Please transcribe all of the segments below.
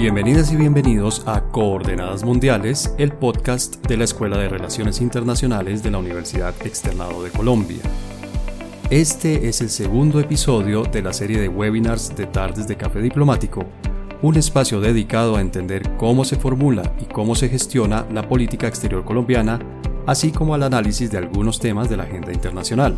Bienvenidas y bienvenidos a Coordenadas Mundiales, el podcast de la Escuela de Relaciones Internacionales de la Universidad Externado de Colombia. Este es el segundo episodio de la serie de webinars de Tardes de Café Diplomático, un espacio dedicado a entender cómo se formula y cómo se gestiona la política exterior colombiana, así como al análisis de algunos temas de la agenda internacional.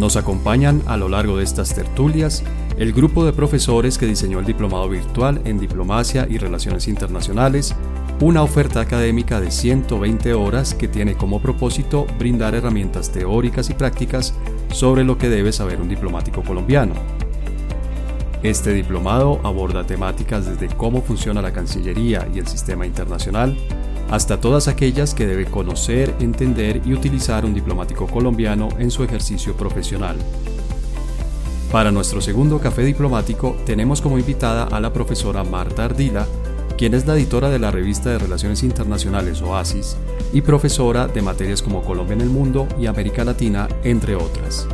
Nos acompañan a lo largo de estas tertulias el grupo de profesores que diseñó el diplomado virtual en Diplomacia y Relaciones Internacionales, una oferta académica de 120 horas que tiene como propósito brindar herramientas teóricas y prácticas sobre lo que debe saber un diplomático colombiano. Este diplomado aborda temáticas desde cómo funciona la Cancillería y el sistema internacional, hasta todas aquellas que debe conocer, entender y utilizar un diplomático colombiano en su ejercicio profesional. Para nuestro segundo café diplomático tenemos como invitada a la profesora Marta Ardila, quien es la editora de la revista de Relaciones Internacionales Oasis y profesora de materias como Colombia en el Mundo y América Latina, entre otras.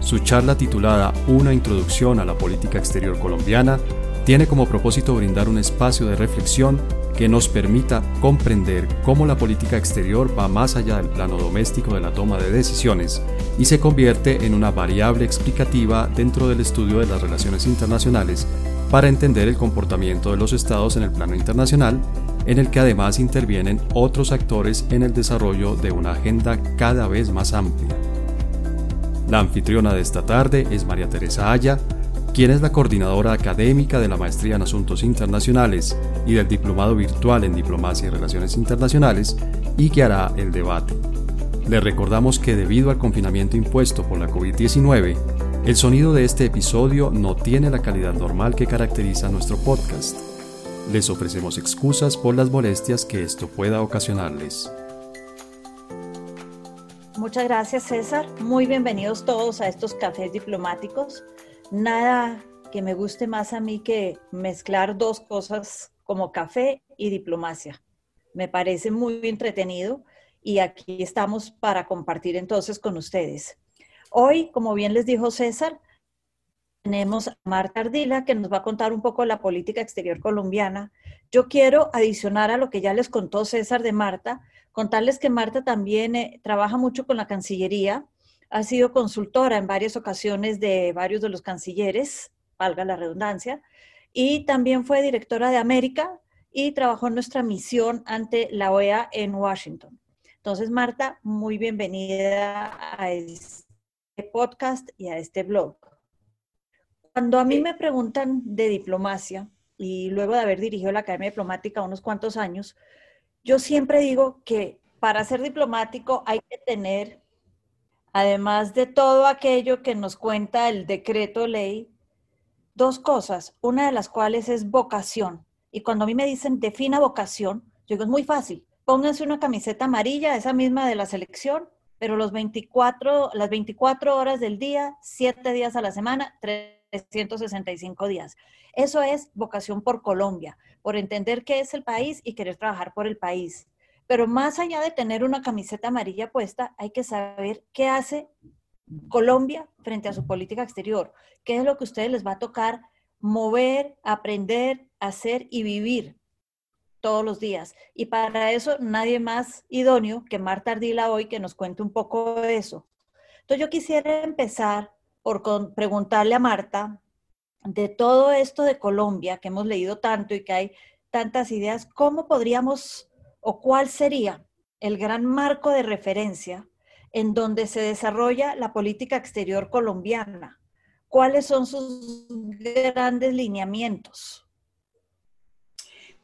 Su charla titulada Una introducción a la política exterior colombiana tiene como propósito brindar un espacio de reflexión que nos permita comprender cómo la política exterior va más allá del plano doméstico de la toma de decisiones y se convierte en una variable explicativa dentro del estudio de las relaciones internacionales para entender el comportamiento de los estados en el plano internacional, en el que además intervienen otros actores en el desarrollo de una agenda cada vez más amplia. La anfitriona de esta tarde es María Teresa Aya, quien es la coordinadora académica de la Maestría en Asuntos Internacionales y del Diplomado Virtual en Diplomacia y Relaciones Internacionales, y que hará el debate. Le recordamos que debido al confinamiento impuesto por la COVID-19, el sonido de este episodio no tiene la calidad normal que caracteriza nuestro podcast. Les ofrecemos excusas por las molestias que esto pueda ocasionarles. Muchas gracias César, muy bienvenidos todos a estos cafés diplomáticos nada que me guste más a mí que mezclar dos cosas como café y diplomacia. Me parece muy entretenido y aquí estamos para compartir entonces con ustedes. Hoy, como bien les dijo César, tenemos a Marta Ardila que nos va a contar un poco la política exterior colombiana. Yo quiero adicionar a lo que ya les contó César de Marta, contarles que Marta también eh, trabaja mucho con la Cancillería ha sido consultora en varias ocasiones de varios de los cancilleres, valga la redundancia, y también fue directora de América y trabajó en nuestra misión ante la OEA en Washington. Entonces, Marta, muy bienvenida a este podcast y a este blog. Cuando a mí me preguntan de diplomacia, y luego de haber dirigido la Academia Diplomática unos cuantos años, yo siempre digo que para ser diplomático hay que tener además de todo aquello que nos cuenta el decreto ley, dos cosas, una de las cuales es vocación. Y cuando a mí me dicen defina vocación, yo digo, es muy fácil. Pónganse una camiseta amarilla, esa misma de la selección, pero los 24, las 24 horas del día, 7 días a la semana, 365 días. Eso es vocación por Colombia, por entender qué es el país y querer trabajar por el país. Pero más allá de tener una camiseta amarilla puesta, hay que saber qué hace Colombia frente a su política exterior, qué es lo que a ustedes les va a tocar mover, aprender, hacer y vivir todos los días. Y para eso nadie más idóneo que Marta Ardila hoy que nos cuente un poco de eso. Entonces yo quisiera empezar por preguntarle a Marta de todo esto de Colombia que hemos leído tanto y que hay tantas ideas, ¿cómo podríamos o cuál sería el gran marco de referencia en donde se desarrolla la política exterior colombiana? ¿Cuáles son sus grandes lineamientos?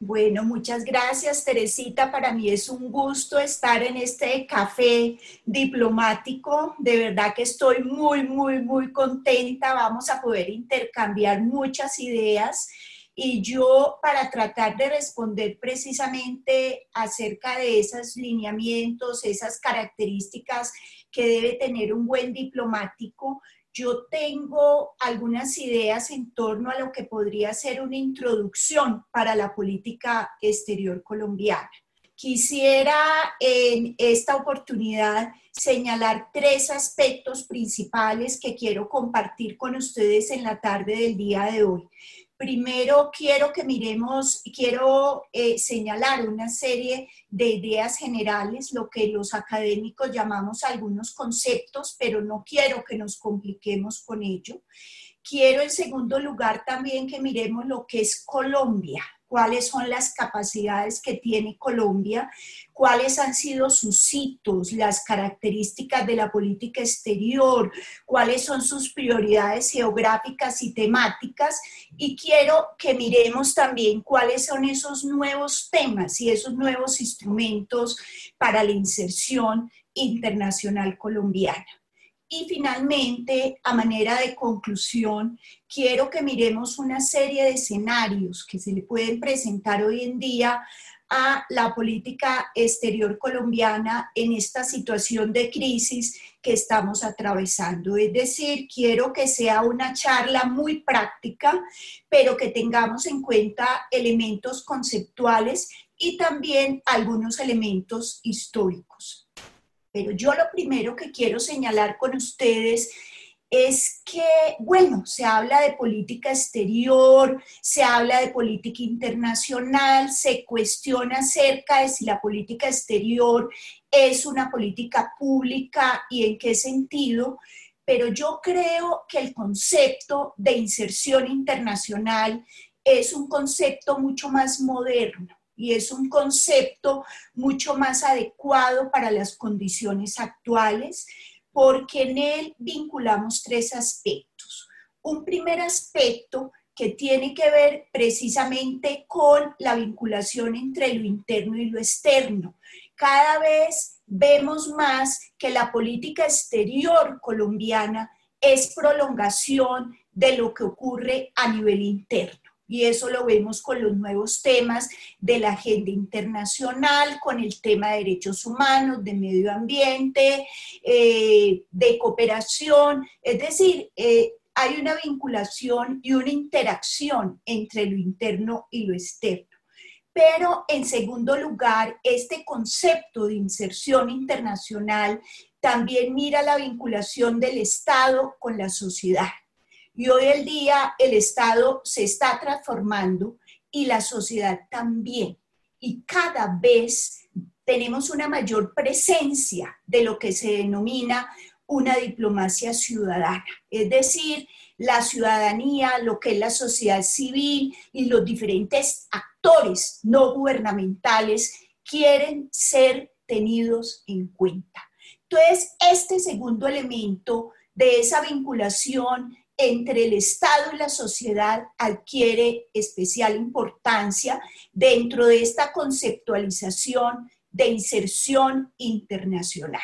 Bueno, muchas gracias, Teresita. Para mí es un gusto estar en este café diplomático. De verdad que estoy muy, muy, muy contenta. Vamos a poder intercambiar muchas ideas y yo, para tratar de responder precisamente acerca de esos lineamientos, esas características que debe tener un buen diplomático, yo tengo algunas ideas en torno a lo que podría ser una introducción para la política exterior colombiana. Quisiera en esta oportunidad señalar tres aspectos principales que quiero compartir con ustedes en la tarde del día de hoy. Primero quiero que miremos, quiero eh, señalar una serie de ideas generales, lo que los académicos llamamos algunos conceptos, pero no quiero que nos compliquemos con ello. Quiero en segundo lugar también que miremos lo que es Colombia, cuáles son las capacidades que tiene Colombia, cuáles han sido sus hitos, las características de la política exterior, cuáles son sus prioridades geográficas y temáticas. Y quiero que miremos también cuáles son esos nuevos temas y esos nuevos instrumentos para la inserción internacional colombiana. Y finalmente, a manera de conclusión, quiero que miremos una serie de escenarios que se le pueden presentar hoy en día a la política exterior colombiana en esta situación de crisis que estamos atravesando. Es decir, quiero que sea una charla muy práctica, pero que tengamos en cuenta elementos conceptuales y también algunos elementos históricos. Pero yo lo primero que quiero señalar con ustedes es que, bueno, se habla de política exterior, se habla de política internacional, se cuestiona acerca de si la política exterior es una política pública y en qué sentido, pero yo creo que el concepto de inserción internacional es un concepto mucho más moderno y es un concepto mucho más adecuado para las condiciones actuales porque en él vinculamos tres aspectos. Un primer aspecto que tiene que ver precisamente con la vinculación entre lo interno y lo externo. Cada vez vemos más que la política exterior colombiana es prolongación de lo que ocurre a nivel interno y eso lo vemos con los nuevos temas de la agenda internacional, con el tema de derechos humanos, de medio ambiente, eh, de cooperación, es decir, eh, hay una vinculación y una interacción entre lo interno y lo externo. Pero en segundo lugar, este concepto de inserción internacional también mira la vinculación del Estado con la sociedad. Y hoy el día el Estado se está transformando y la sociedad también. Y cada vez tenemos una mayor presencia de lo que se denomina una diplomacia ciudadana, es decir, la ciudadanía, lo que es la sociedad civil y los diferentes actores no gubernamentales quieren ser tenidos en cuenta. Entonces, este segundo elemento de esa vinculación entre el Estado y la sociedad adquiere especial importancia dentro de esta conceptualización de inserción internacional.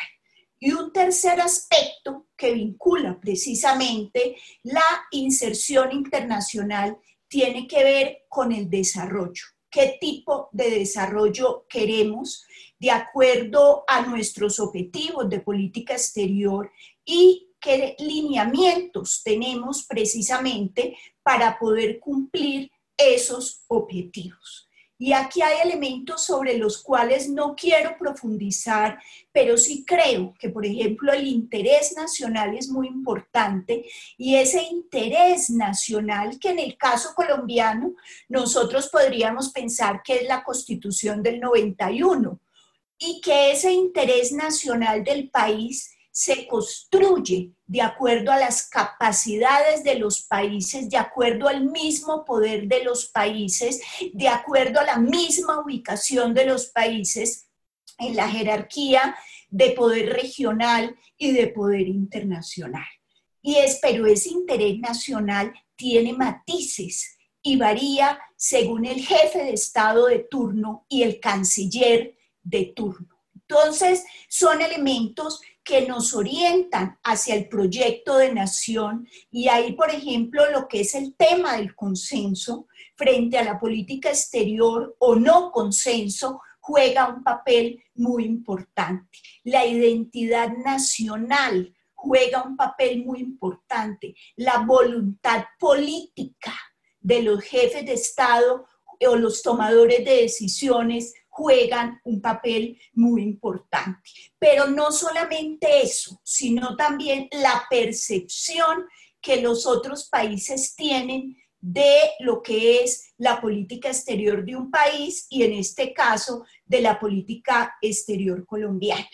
Y un tercer aspecto que vincula precisamente la inserción internacional tiene que ver con el desarrollo. ¿Qué tipo de desarrollo queremos de acuerdo a nuestros objetivos de política exterior y qué lineamientos tenemos precisamente para poder cumplir esos objetivos. Y aquí hay elementos sobre los cuales no quiero profundizar, pero sí creo que, por ejemplo, el interés nacional es muy importante y ese interés nacional que en el caso colombiano nosotros podríamos pensar que es la constitución del 91 y que ese interés nacional del país se construye de acuerdo a las capacidades de los países, de acuerdo al mismo poder de los países, de acuerdo a la misma ubicación de los países en la jerarquía de poder regional y de poder internacional. Y es, pero ese interés nacional tiene matices y varía según el jefe de Estado de turno y el canciller de turno. Entonces, son elementos que nos orientan hacia el proyecto de nación y ahí, por ejemplo, lo que es el tema del consenso frente a la política exterior o no consenso juega un papel muy importante. La identidad nacional juega un papel muy importante. La voluntad política de los jefes de Estado o los tomadores de decisiones juegan un papel muy importante. Pero no solamente eso, sino también la percepción que los otros países tienen de lo que es la política exterior de un país y en este caso de la política exterior colombiana.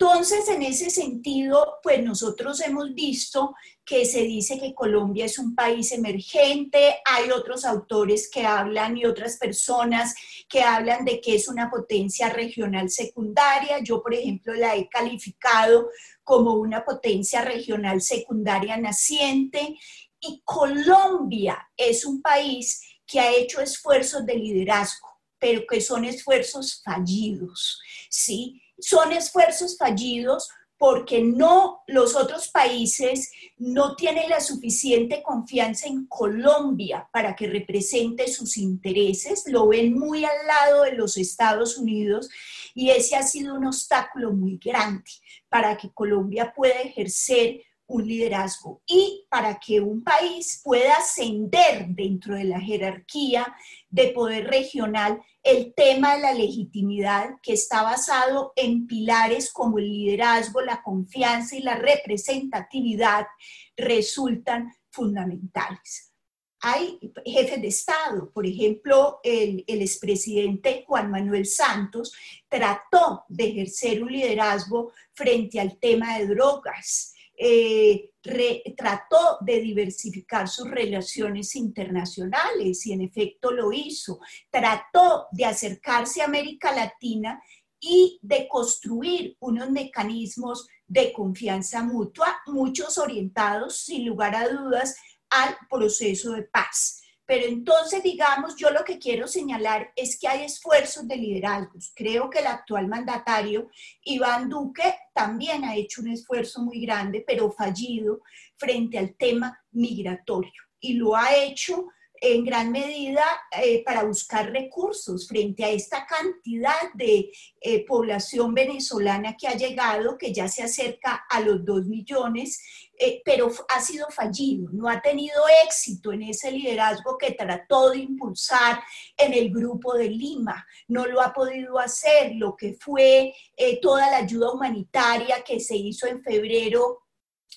Entonces, en ese sentido, pues nosotros hemos visto que se dice que Colombia es un país emergente, hay otros autores que hablan y otras personas que hablan de que es una potencia regional secundaria. Yo, por ejemplo, la he calificado como una potencia regional secundaria naciente. Y Colombia es un país que ha hecho esfuerzos de liderazgo, pero que son esfuerzos fallidos, ¿sí? Son esfuerzos fallidos porque no los otros países no tienen la suficiente confianza en Colombia para que represente sus intereses, lo ven muy al lado de los Estados Unidos y ese ha sido un obstáculo muy grande para que Colombia pueda ejercer un liderazgo y para que un país pueda ascender dentro de la jerarquía de poder regional el tema de la legitimidad que está basado en pilares como el liderazgo, la confianza y la representatividad resultan fundamentales. Hay jefes de Estado, por ejemplo, el, el expresidente Juan Manuel Santos trató de ejercer un liderazgo frente al tema de drogas eh, trató de diversificar sus relaciones internacionales y en efecto lo hizo. Trató de acercarse a América Latina y de construir unos mecanismos de confianza mutua, muchos orientados, sin lugar a dudas, al proceso de paz. Pero entonces, digamos, yo lo que quiero señalar es que hay esfuerzos de liderazgos. Creo que el actual mandatario, Iván Duque, también ha hecho un esfuerzo muy grande, pero fallido, frente al tema migratorio. Y lo ha hecho en gran medida eh, para buscar recursos frente a esta cantidad de eh, población venezolana que ha llegado, que ya se acerca a los dos millones, eh, pero ha sido fallido, no ha tenido éxito en ese liderazgo que trató de impulsar en el grupo de Lima, no lo ha podido hacer, lo que fue toda la ayuda humanitaria que se hizo en febrero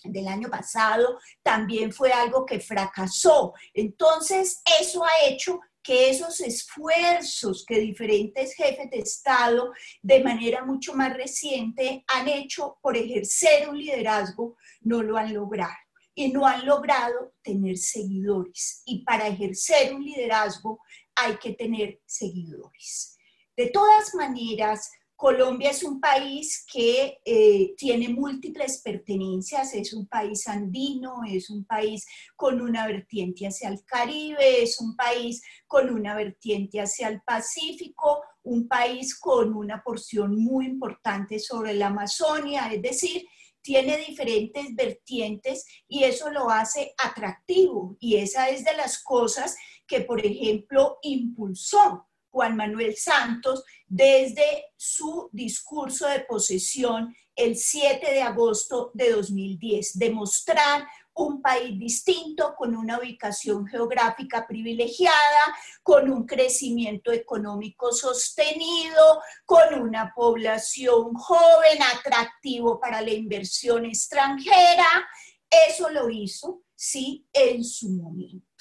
del año pasado también fue algo que fracasó. Entonces, eso ha hecho que esos esfuerzos que diferentes jefes de Estado de manera mucho más reciente han hecho por ejercer un liderazgo, no lo han logrado. Y no han logrado tener seguidores. Y para ejercer un liderazgo hay que tener seguidores. De todas maneras, Colombia es un país que eh, tiene múltiples pertenencias, es un país andino, es un país con una vertiente hacia el Caribe, es un país con una vertiente hacia el Pacífico, un país con una porción muy importante sobre la Amazonia, es decir, tiene diferentes vertientes y eso lo hace atractivo. Y esa es de las cosas que, por ejemplo, impulsó Juan Manuel Santos desde su discurso de posesión el 7 de agosto de 2010, demostrar un país distinto, con una ubicación geográfica privilegiada, con un crecimiento económico sostenido, con una población joven, atractivo para la inversión extranjera. Eso lo hizo, sí, en su momento.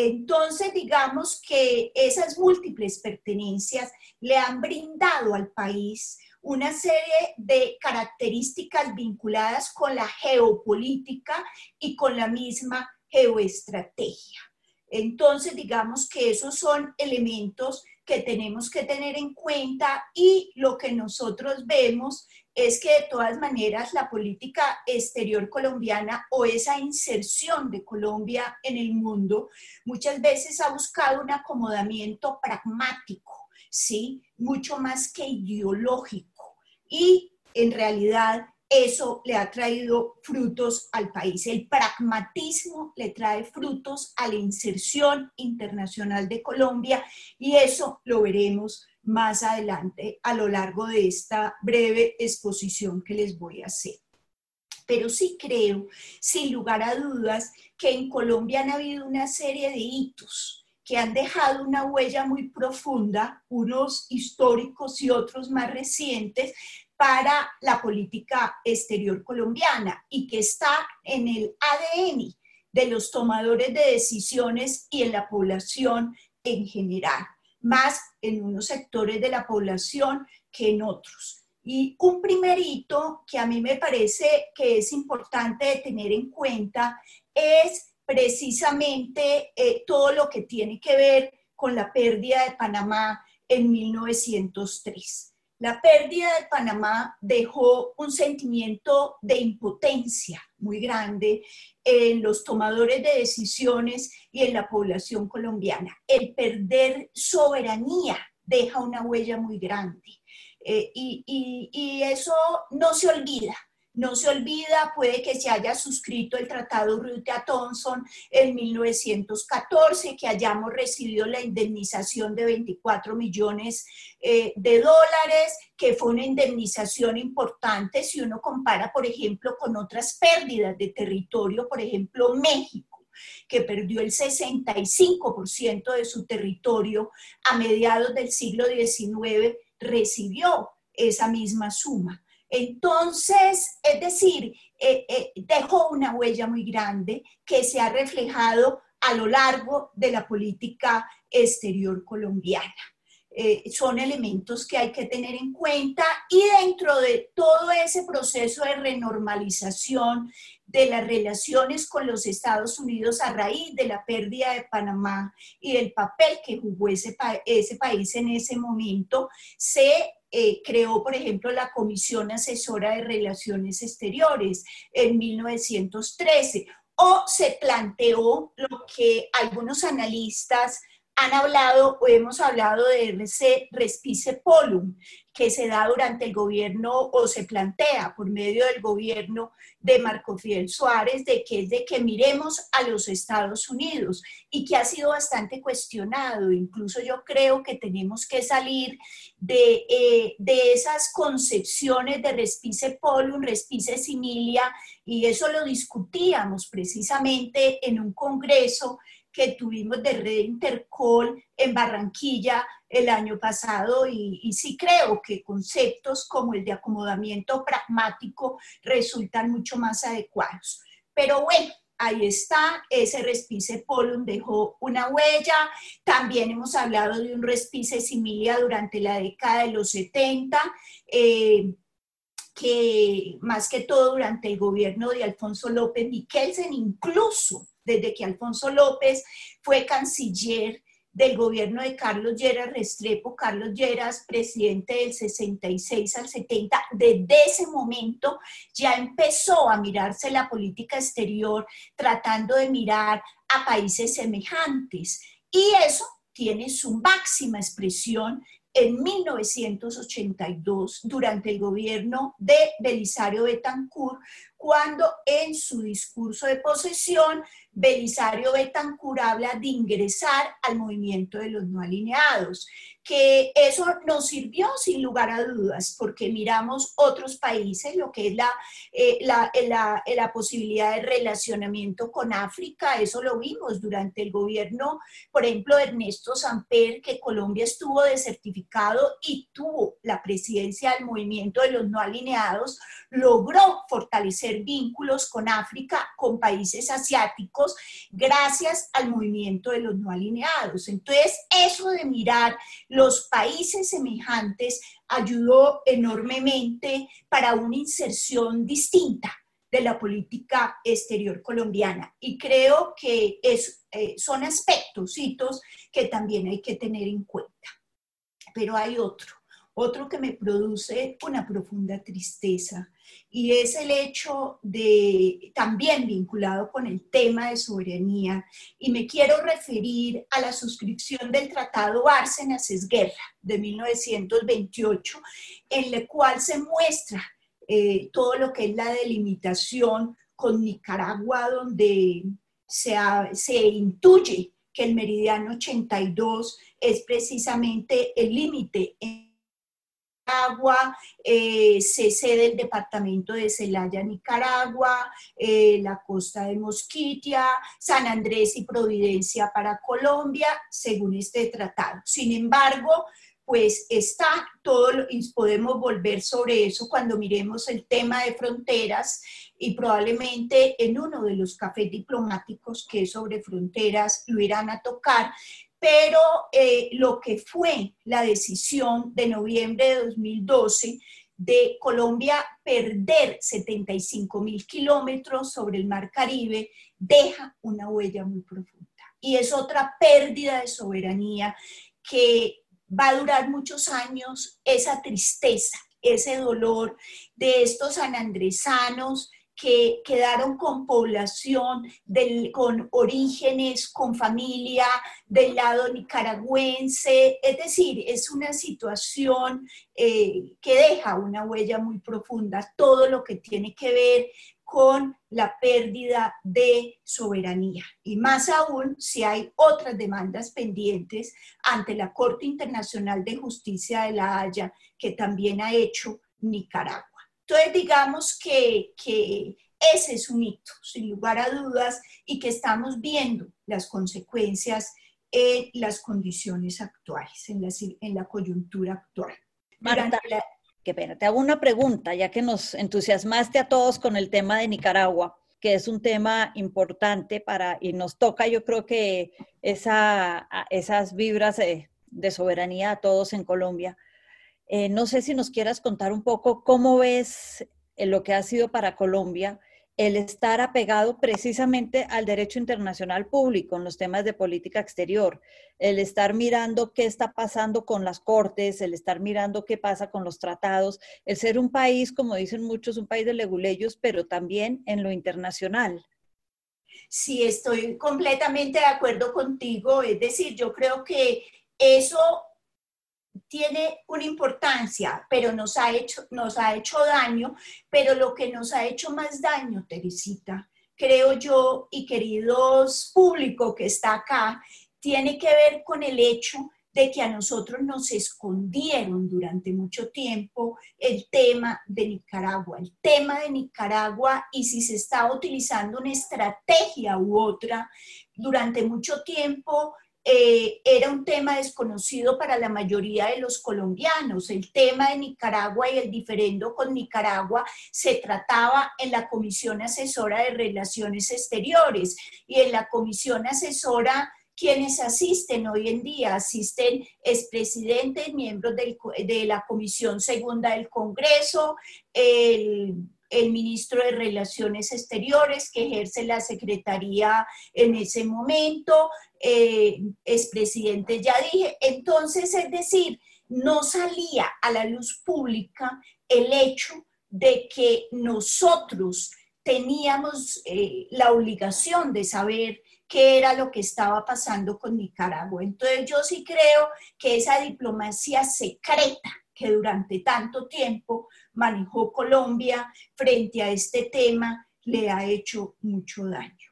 Entonces, digamos que esas múltiples pertenencias le han brindado al país una serie de características vinculadas con la geopolítica y con la misma geoestrategia. Entonces, digamos que esos son elementos que tenemos que tener en cuenta y lo que nosotros vemos es que de todas maneras la política exterior colombiana o esa inserción de Colombia en el mundo muchas veces ha buscado un acomodamiento pragmático, ¿sí? Mucho más que ideológico. Y en realidad eso le ha traído frutos al país. El pragmatismo le trae frutos a la inserción internacional de Colombia y eso lo veremos más adelante a lo largo de esta breve exposición que les voy a hacer. Pero sí creo, sin lugar a dudas, que en Colombia han habido una serie de hitos que han dejado una huella muy profunda, unos históricos y otros más recientes, para la política exterior colombiana y que está en el ADN de los tomadores de decisiones y en la población en general, más en unos sectores de la población que en otros. Y un primer hito que a mí me parece que es importante tener en cuenta es precisamente eh, todo lo que tiene que ver con la pérdida de Panamá en 1903. La pérdida de Panamá dejó un sentimiento de impotencia muy grande en los tomadores de decisiones y en la población colombiana. El perder soberanía deja una huella muy grande. Eh, y, eso no se olvida. No se olvida, puede que se haya suscrito el Tratado a Thompson en 1914, que hayamos recibido la indemnización de 24 millones eh, de dólares, que fue una indemnización importante si uno compara, por ejemplo, con otras pérdidas de territorio, por ejemplo, México que perdió el 65% de su territorio a mediados del siglo XIX, recibió esa misma suma. Entonces, es decir, eh, eh, dejó una huella muy grande que se ha reflejado a lo largo de la política exterior colombiana. Eh, son elementos que hay que tener en cuenta y dentro de todo ese proceso de renormalización de las relaciones con los Estados Unidos a raíz de la pérdida de Panamá y del papel que jugó ese, ese país en ese momento, se eh, creó, por ejemplo, la Comisión Asesora de Relaciones Exteriores en 1913 o se planteó lo que algunos analistas han hablado o hemos hablado de ese respice polum que se da durante el gobierno o se plantea por medio del gobierno de Marco Fidel Suárez, de que es de que miremos a los Estados Unidos y que ha sido bastante cuestionado. Incluso yo creo que tenemos que salir de, eh, de esas concepciones de respice polum, respice similia, y eso lo discutíamos precisamente en un congreso que tuvimos de Red Intercol en Barranquilla el año pasado y, sí creo que conceptos como el de acomodamiento pragmático resultan mucho más adecuados. Pero bueno, ahí está, ese respice polum dejó una huella. También hemos hablado de un respice similar durante la década de los 70, eh, que más que todo durante el gobierno de Alfonso López Miquelsen, incluso desde que Alfonso López fue canciller del gobierno de Carlos Lleras Restrepo, Carlos Lleras, presidente del 66 al 70, desde ese momento ya empezó a mirarse la política exterior tratando de mirar a países semejantes. Y eso tiene su máxima expresión en 1982 durante el gobierno de Belisario Betancourt, cuando en su discurso de posesión Belisario Betancourt habla de ingresar al movimiento de los no alineados, que eso nos sirvió sin lugar a dudas, porque miramos otros países, lo que es la, eh, la, la, la, posibilidad de relacionamiento con África, eso lo vimos durante el gobierno, por ejemplo, de Ernesto Samper, que Colombia estuvo desertificado y tuvo la presidencia del movimiento de los no alineados, logró fortalecer vínculos con África, con países asiáticos, gracias al movimiento de los no alineados. Entonces, eso de mirar los países semejantes ayudó enormemente para una inserción distinta de la política exterior colombiana. Y creo que es, eh, son aspectos, que también hay que tener en cuenta. Pero hay otro, otro que me produce una profunda tristeza y es el hecho de, también vinculado con el tema de soberanía, y me quiero referir a la suscripción del Tratado Bárcenas-Esguerra de 1928, en el cual se muestra eh, todo lo que es la delimitación con Nicaragua, donde se, se intuye que el meridiano 82 es precisamente el límite Nicaragua, eh, se cede el departamento de Celaya, Nicaragua, eh, la costa de Mosquitia, San Andrés y Providencia para Colombia, según este tratado. Sin embargo, pues está todo, y podemos volver sobre eso cuando miremos el tema de fronteras y probablemente en uno de los cafés diplomáticos que es sobre fronteras lo irán a tocar, pero eh, lo que fue la decisión de noviembre de 2012 de Colombia perder 75 mil kilómetros sobre el Mar Caribe deja una huella muy profunda. Y es otra pérdida de soberanía que va a durar muchos años esa tristeza, ese dolor de estos sanandresanos que quedaron con población, con orígenes, con familia del lado nicaragüense. Es decir, es una situación eh, que deja una huella muy profunda, todo lo que tiene que ver con la pérdida de soberanía. Y más aún si hay otras demandas pendientes ante la Corte Internacional de Justicia de la Haya, que también ha hecho Nicaragua. Entonces, digamos que, que ese es un hito, sin lugar a dudas, y que estamos viendo las consecuencias en las condiciones actuales, en la, en la coyuntura actual. Marta, qué pena, te hago una pregunta, ya que nos entusiasmaste a todos con el tema de Nicaragua, que es un tema importante para, y nos toca, yo creo que esa, esas vibras de, soberanía a todos en Colombia. Eh, no sé si nos quieras contar un poco cómo ves lo que ha sido para Colombia el estar apegado precisamente al derecho internacional público en los temas de política exterior, el estar mirando qué está pasando con las cortes, el estar mirando qué pasa con los tratados, el ser un país, como dicen muchos, un país de leguleyos, pero también en lo internacional. Sí, estoy completamente de acuerdo contigo. Es decir, yo creo que eso tiene una importancia, pero nos ha, hecho, nos ha hecho daño, pero lo que nos ha hecho más daño, Teresita, creo yo, y queridos público que está acá, tiene que ver con el hecho de que a nosotros nos escondieron durante mucho tiempo el tema de Nicaragua, el tema de Nicaragua y si se estaba utilizando una estrategia u otra, durante mucho tiempo eh, era un tema desconocido para la mayoría de los colombianos. El tema de Nicaragua y el diferendo con Nicaragua se trataba en la Comisión Asesora de Relaciones Exteriores y en la Comisión Asesora quienes asisten hoy en día, asisten expresidentes, miembros de la Comisión Segunda del Congreso, el el ministro de Relaciones Exteriores que ejerce la secretaría en ese momento, eh, expresidente ya dije. Entonces, es decir, no salía a la luz pública el hecho de que nosotros teníamos eh, la obligación de saber qué era lo que estaba pasando con Nicaragua. Entonces yo sí creo que esa diplomacia secreta que durante tanto tiempo manejó Colombia frente a este tema le ha hecho mucho daño.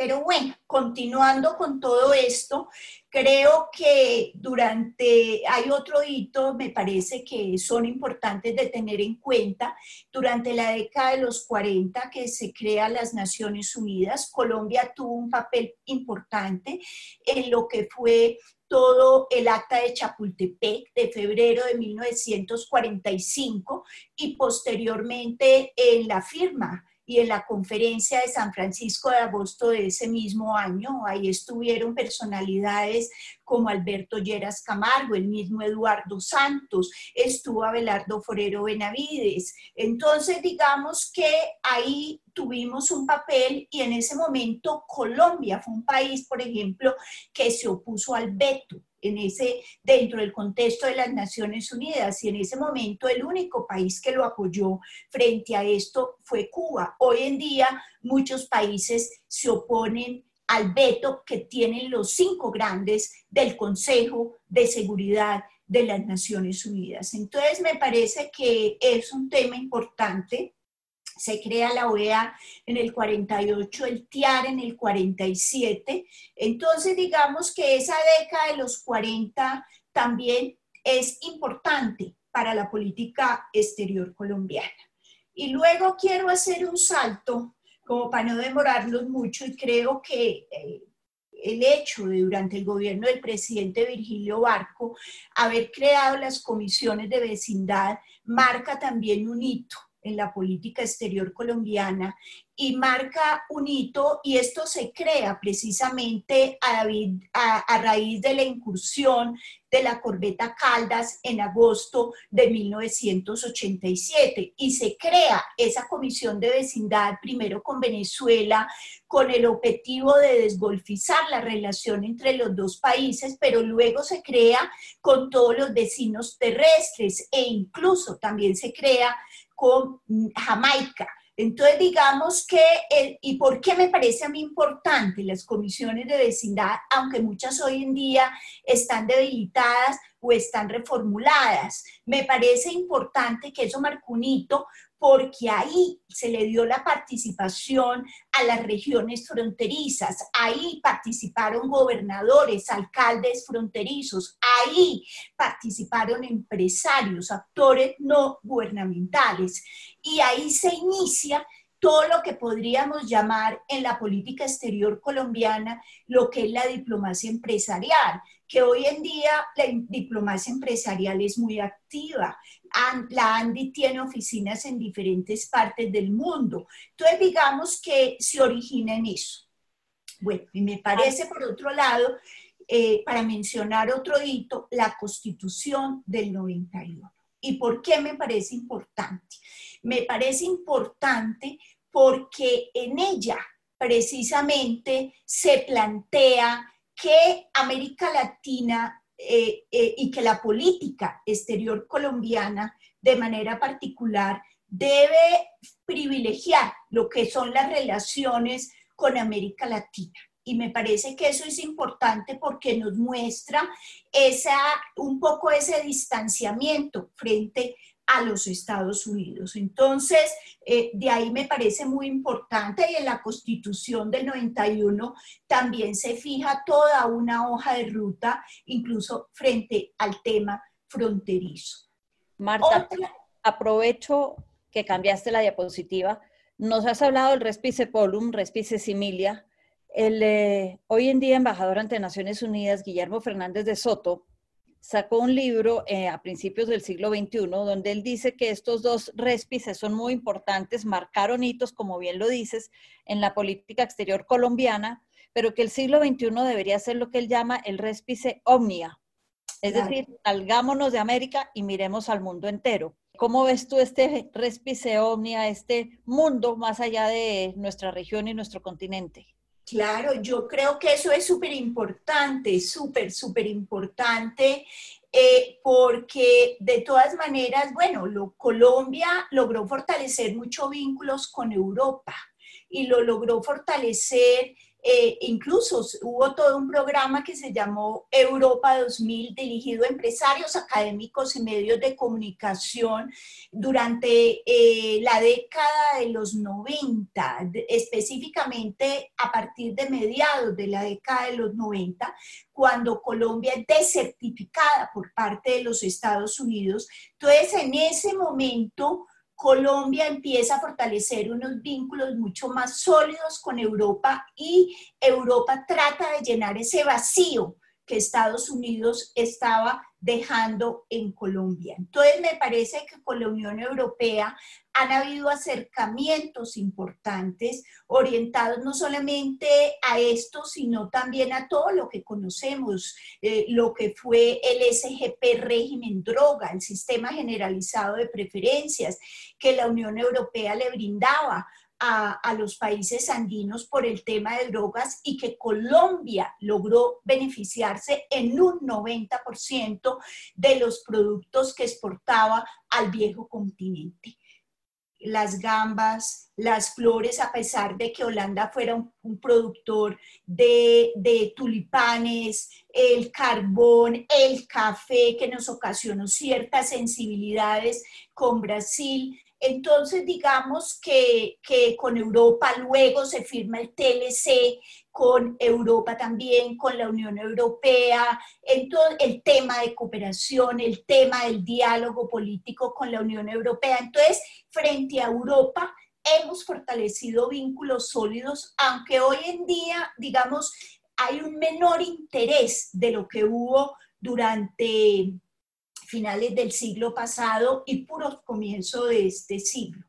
Pero bueno, continuando con todo esto, creo que durante, hay otro hito, me parece que son importantes de tener en cuenta. Durante la década de los 40 que se crea las Naciones Unidas, Colombia tuvo un papel importante en lo que fue todo el acta de Chapultepec de febrero de 1945 y posteriormente en la firma y en la conferencia de San Francisco de agosto de ese mismo año. Ahí estuvieron personalidades como Alberto Lleras Camargo, el mismo Eduardo Santos, estuvo Abelardo Forero Benavides. Entonces, digamos que ahí tuvimos un papel y en ese momento Colombia fue un país, por ejemplo, que se opuso al veto en ese, dentro del contexto de las Naciones Unidas y en ese momento el único país que lo apoyó frente a esto fue Cuba. Hoy en día muchos países se oponen al veto que tienen los cinco grandes del Consejo de Seguridad de las Naciones Unidas. Entonces me parece que es un tema importante se crea la OEA en el 48, el TIAR en el 47. Entonces, digamos que esa década de los 40 también es importante para la política exterior colombiana. Y luego quiero hacer un salto, como para no demorarlos mucho, y creo que eh, el hecho de durante el gobierno del presidente Virgilio Barco haber creado las comisiones de vecindad marca también un hito en la política exterior colombiana y marca un hito y esto se crea precisamente a, raíz de la incursión de la corbeta Caldas en agosto de 1987 y se crea esa comisión de vecindad primero con Venezuela con el objetivo de desgolfizar la relación entre los dos países, pero luego se crea con todos los vecinos terrestres e incluso también se crea con Jamaica. Entonces, digamos que, ¿y por qué me parece a mí importante las comisiones de vecindad, aunque muchas hoy en día están debilitadas o están reformuladas? Me parece importante que eso hito porque ahí se le dio la participación a las regiones fronterizas, ahí participaron gobernadores, alcaldes fronterizos, ahí participaron empresarios, actores no gubernamentales, y ahí se inicia todo lo que podríamos llamar en la política exterior colombiana lo que es la diplomacia empresarial, que hoy en día la diplomacia empresarial es muy activa. La ANDI tiene oficinas en diferentes partes del mundo. Entonces, digamos que se origina en eso. Bueno, y me parece, por otro lado, eh, para mencionar otro hito, la constitución del 91. ¿Y por qué me parece importante? Me parece importante porque en ella precisamente se plantea que América Latina eh, eh, y que la política exterior colombiana de manera particular debe privilegiar lo que son las relaciones con América Latina. Y me parece que eso es importante porque nos muestra esa, un poco ese distanciamiento frente a los Estados Unidos. Entonces, eh, de ahí me parece muy importante y en la Constitución del 91 también se fija toda una hoja de ruta, incluso frente al tema fronterizo. Marta, aprovecho que cambiaste la diapositiva. Nos has hablado del Respice Polum, Respice Similia. El eh, hoy en día embajador ante Naciones Unidas, Guillermo Fernández de Soto, sacó un libro eh, a principios del siglo XXI donde él dice que estos dos respices son muy importantes, marcaron hitos, como bien lo dices, en la política exterior colombiana, pero que el siglo XXI debería ser lo que él llama el respice omnia. Es decir, salgámonos de América y miremos al mundo entero. ¿Cómo ves tú este respice omnia, este mundo más allá de nuestra región y nuestro continente? Claro, yo creo que eso es súper importante, súper, súper importante, eh, porque de todas maneras, bueno, lo, Colombia logró fortalecer muchos vínculos con Europa y lo logró fortalecer eh, incluso hubo todo un programa que se llamó Europa 2000 dirigido a empresarios, académicos y medios de comunicación durante eh, la década de los 90, específicamente a partir de mediados de la década de los 90, cuando Colombia es desertificada por parte de los Estados Unidos. Entonces, en ese momento Colombia empieza a fortalecer unos vínculos mucho más sólidos con Europa y Europa trata de llenar ese vacío que Estados Unidos estaba dejando en Colombia. Entonces, me parece que con la Unión Europea han habido acercamientos importantes orientados no solamente a esto, sino también a todo lo que conocemos, eh, lo que fue el SGP régimen droga, el sistema generalizado de preferencias que la Unión Europea le brindaba a, los países andinos por el tema de drogas y que Colombia logró beneficiarse en un 90% de los productos que exportaba al viejo continente. Las gambas, las flores, a pesar de que Holanda fuera un, productor de, de tulipanes, el carbón, el café, que nos ocasionó ciertas sensibilidades con Brasil, entonces, digamos que, con Europa luego se firma el TLC, con Europa también, con la Unión Europea, entonces, el tema de cooperación, el tema del diálogo político con la Unión Europea. Entonces, frente a Europa, hemos fortalecido vínculos sólidos, aunque hoy en día, digamos, hay un menor interés de lo que hubo durante finales del siglo pasado y puro comienzo de este siglo.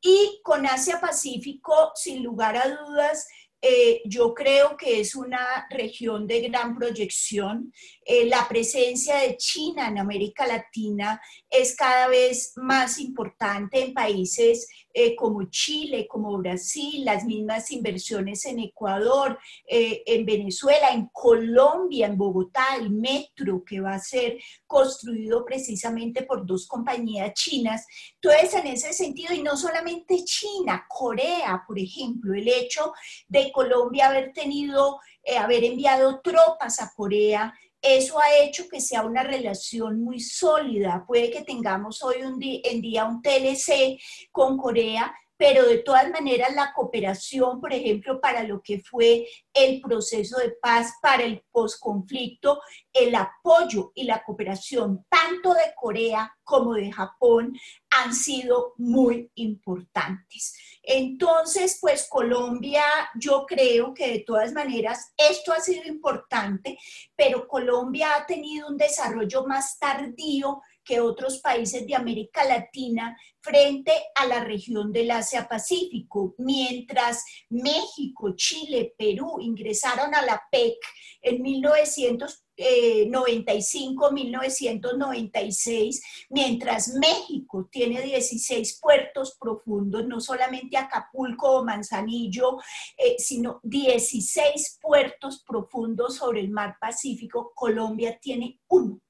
Y con Asia-Pacífico, sin lugar a dudas, eh, yo creo que es una región de gran proyección. Eh, la presencia de China en América Latina es cada vez más importante en países eh, como Chile, como Brasil, las mismas inversiones en Ecuador, en Venezuela, en Colombia, en Bogotá, el metro que va a ser construido precisamente por dos compañías chinas. Entonces, en ese sentido, y no solamente China, Corea, por ejemplo, el hecho de Colombia haber tenido, haber enviado tropas a Corea, eso ha hecho que sea una relación muy sólida. Puede que tengamos hoy en día un TLC con Corea, pero de todas maneras la cooperación, por ejemplo, para lo que fue el proceso de paz, para el posconflicto, el apoyo y la cooperación tanto de Corea como de Japón han sido muy importantes. Entonces, pues Colombia, yo creo que de todas maneras esto ha sido importante, pero Colombia ha tenido un desarrollo más tardío que otros países de América Latina frente a la región del Asia-Pacífico. Mientras México, Chile, Perú ingresaron a la PEC en 1995-1996, mientras México tiene 16 puertos profundos, no solamente Acapulco o Manzanillo, eh, sino 16 puertos profundos sobre el mar Pacífico, Colombia tiene uno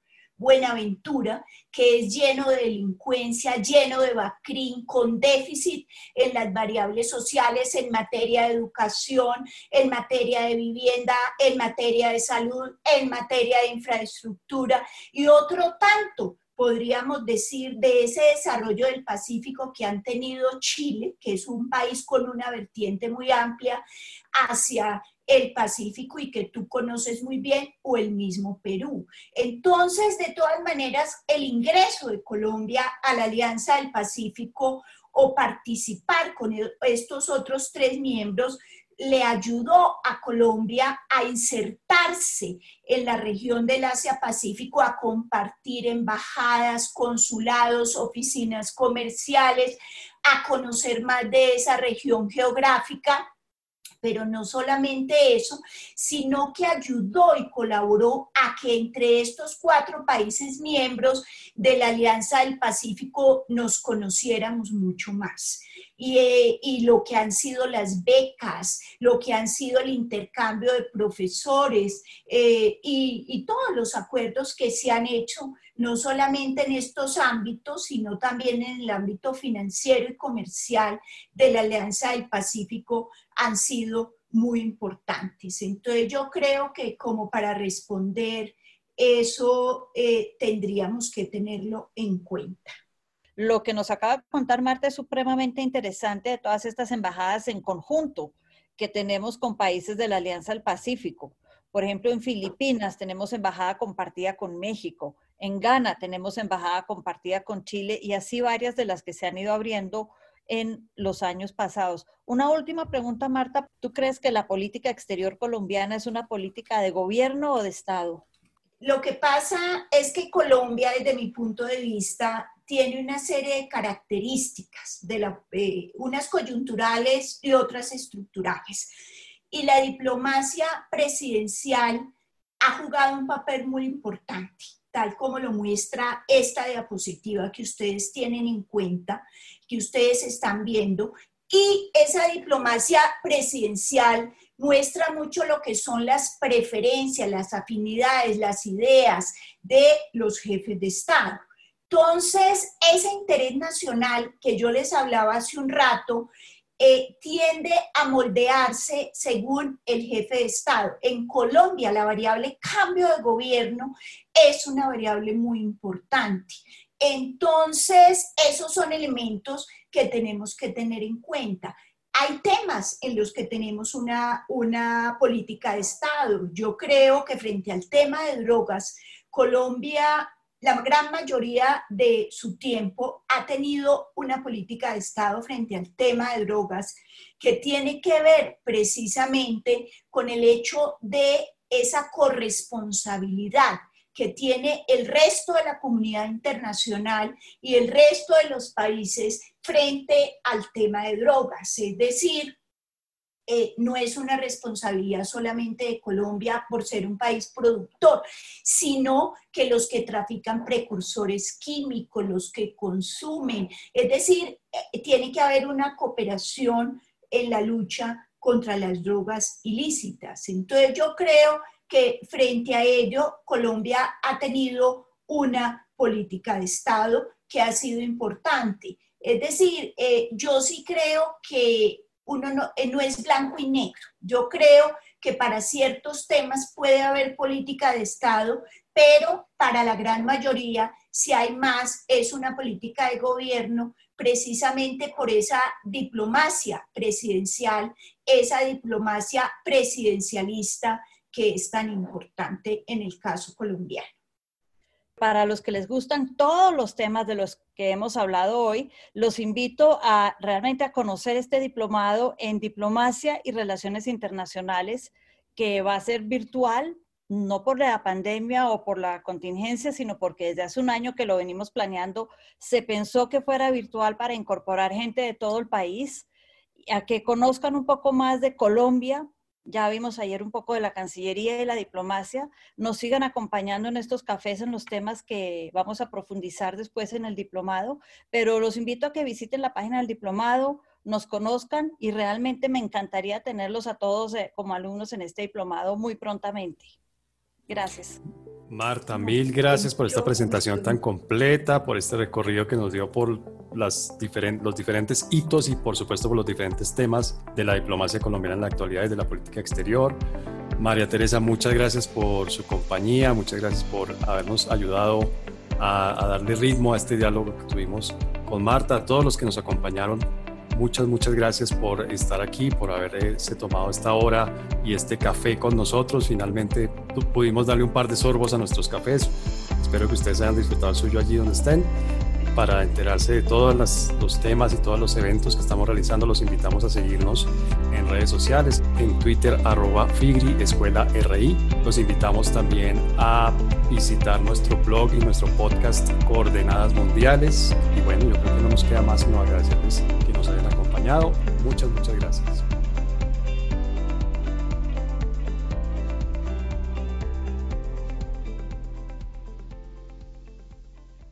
Buenaventura, que es lleno de delincuencia, lleno de bacrín, con déficit en las variables sociales en materia de educación, en materia de vivienda, en materia de salud, en materia de infraestructura y otro tanto podríamos decir, de ese desarrollo del Pacífico que han tenido Chile, que es un país con una vertiente muy amplia, hacia el Pacífico y que tú conoces muy bien, o el mismo Perú. Entonces, de todas maneras, el ingreso de Colombia a la Alianza del Pacífico o participar con estos otros tres miembros le ayudó a Colombia a insertarse en la región del Asia-Pacífico, a compartir embajadas, consulados, oficinas comerciales, a conocer más de esa región geográfica pero no solamente eso, sino que ayudó y colaboró a que entre estos cuatro países miembros de la Alianza del Pacífico nos conociéramos mucho más. Y, eh, lo que han sido las becas, lo que han sido el intercambio de profesores eh, y, y todos los acuerdos que se han hecho no solamente en estos ámbitos, sino también en el ámbito financiero y comercial de la Alianza del Pacífico han sido muy importantes. Entonces yo creo que como para responder eso eh, tendríamos que tenerlo en cuenta. Lo que nos acaba de contar Marta es supremamente interesante de todas estas embajadas en conjunto que tenemos con países de la Alianza del Pacífico. Por ejemplo, en Filipinas tenemos embajada compartida con México, en Ghana tenemos embajada compartida con Chile y así varias de las que se han ido abriendo en los años pasados. Una última pregunta, Marta. ¿Tú crees que la política exterior colombiana es una política de gobierno o de Estado? Lo que pasa es que Colombia, desde mi punto de vista, tiene una serie de características, eh, unas coyunturales y otras estructurales. Y la diplomacia presidencial ha jugado un papel muy importante tal como lo muestra esta diapositiva que ustedes tienen en cuenta, que ustedes están viendo. Y esa diplomacia presidencial muestra mucho lo que son las preferencias, las afinidades, las ideas de los jefes de Estado. Entonces, ese interés nacional que yo les hablaba hace un rato eh, tiende a moldearse según el jefe de Estado. En Colombia, la variable cambio de gobierno es una variable muy importante. Entonces, esos son elementos que tenemos que tener en cuenta. Hay temas en los que tenemos una, una política de Estado. Yo creo que frente al tema de drogas, Colombia la gran mayoría de su tiempo ha tenido una política de Estado frente al tema de drogas que tiene que ver precisamente con el hecho de esa corresponsabilidad que tiene el resto de la comunidad internacional y el resto de los países frente al tema de drogas. Es decir, eh, no es una responsabilidad solamente de Colombia por ser un país productor, sino que los que trafican precursores químicos, los que consumen, es decir, eh, tiene que haber una cooperación en la lucha contra las drogas ilícitas. Entonces yo creo que frente a ello Colombia ha tenido una política de Estado que ha sido importante. Es decir, eh, yo sí creo que uno eh, no, es blanco y negro. Yo creo que para ciertos temas puede haber política de Estado, pero para la gran mayoría, si hay más, es una política de gobierno precisamente por esa diplomacia presidencial, esa diplomacia presidencialista que es tan importante en el caso colombiano para los que les gustan todos los temas de los que hemos hablado hoy, los invito a realmente a conocer este diplomado en diplomacia y relaciones internacionales que va a ser virtual, no por la pandemia o por la contingencia, sino porque desde hace un año que lo venimos planeando, se pensó que fuera virtual para incorporar gente de todo el país, a que conozcan un poco más de Colombia, ya vimos ayer un poco de la Cancillería y la diplomacia, nos sigan acompañando en estos cafés en los temas que vamos a profundizar después en el diplomado, pero los invito a que visiten la página del diplomado, nos conozcan y realmente me encantaría tenerlos a todos eh, como alumnos en este diplomado muy prontamente. Gracias. Marta, mil gracias por esta presentación tan completa, por este recorrido que nos dio por las los diferentes hitos y por supuesto por los diferentes temas de la diplomacia colombiana en la actualidad y de la política exterior. María Teresa, muchas gracias por su compañía, muchas gracias por habernos ayudado a, a darle ritmo a este diálogo que tuvimos con Marta, a todos los que nos acompañaron muchas, muchas gracias por estar aquí, por haberse tomado esta hora y este café con nosotros. Finalmente pudimos darle un par de sorbos a nuestros cafés. Espero que ustedes hayan disfrutado el suyo allí donde estén. Para enterarse de todos los temas y todos los eventos que estamos realizando, los invitamos a seguirnos en redes sociales, en Twitter, arroba Figri Escuela RI. Los invitamos también a visitar nuestro blog y nuestro podcast Coordenadas Mundiales. Y bueno, yo creo que no nos queda más sino agradecerles que nos hayan acompañado. Muchas, muchas gracias.